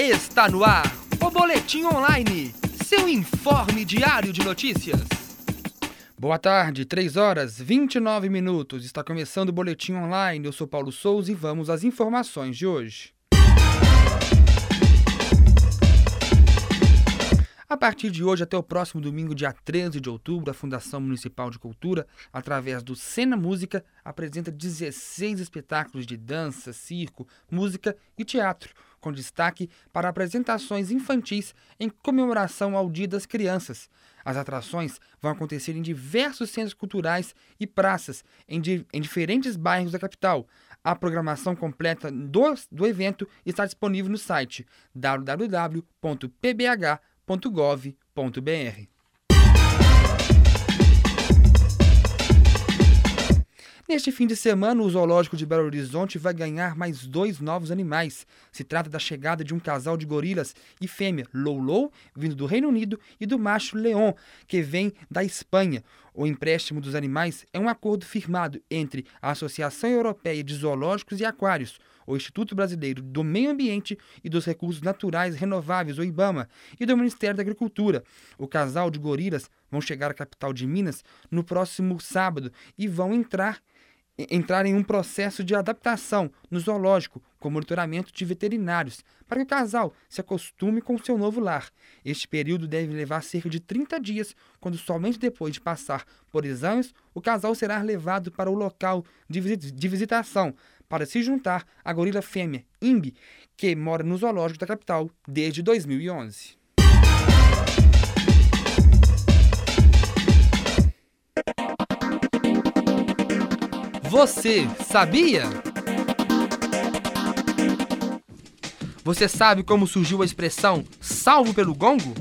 Está no ar o Boletim Online, seu informe diário de notícias. Boa tarde, 3 horas 29 minutos. Está começando o Boletim Online. Eu sou Paulo Souza e vamos às informações de hoje. A partir de hoje até o próximo domingo, dia 13 de outubro, a Fundação Municipal de Cultura, através do Cena Música, apresenta 16 espetáculos de dança, circo, música e teatro, com destaque para apresentações infantis em comemoração ao Dia das Crianças. As atrações vão acontecer em diversos centros culturais e praças em, di em diferentes bairros da capital. A programação completa do, do evento está disponível no site www.pbh.com Neste fim de semana, o Zoológico de Belo Horizonte vai ganhar mais dois novos animais. Se trata da chegada de um casal de gorilas e fêmea Loulou, vindo do Reino Unido, e do macho Leon, que vem da Espanha. O empréstimo dos animais é um acordo firmado entre a Associação Europeia de Zoológicos e Aquários, o Instituto Brasileiro do Meio Ambiente e dos Recursos Naturais Renováveis, o IBAMA, e do Ministério da Agricultura. O casal de gorilas vão chegar à capital de Minas no próximo sábado e vão entrar entrar em um processo de adaptação no zoológico com monitoramento de veterinários para que o casal se acostume com seu novo lar. Este período deve levar cerca de 30 dias, quando somente depois de passar por exames o casal será levado para o local de, visitação para se juntar à gorila fêmea Imbi, que mora no zoológico da capital desde 2011. Você sabia? Você sabe como surgiu a expressão salvo pelo gongo?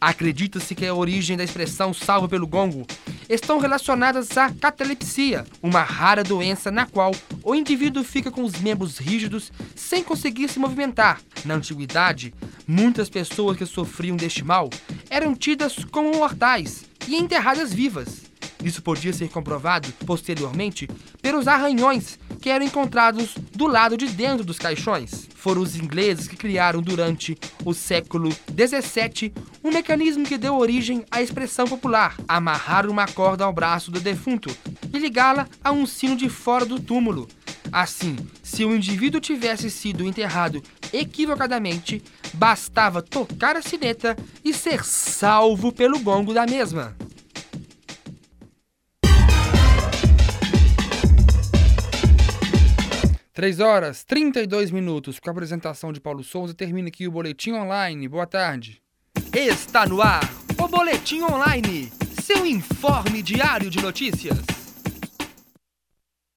Acredita-se que a origem da expressão salvo pelo gongo estão relacionadas à catalepsia, uma rara doença na qual o indivíduo fica com os membros rígidos sem conseguir se movimentar. Na antiguidade, muitas pessoas que sofriam deste mal eram tidas como mortais e enterradas vivas. Isso podia ser comprovado posteriormente pelos arranhões que eram encontrados do lado de dentro dos caixões. Foram os ingleses que criaram durante o século 17 um mecanismo que deu origem à expressão popular: amarrar uma corda ao braço do defunto e ligá-la a um sino de fora do túmulo. Assim, se o indivíduo tivesse sido enterrado equivocadamente, bastava tocar a sineta e ser salvo pelo gongo da mesma. 3 horas 32 minutos com a apresentação de Paulo Souza. Termina aqui o Boletim Online. Boa tarde. Está no ar o Boletim Online, seu informe diário de notícias.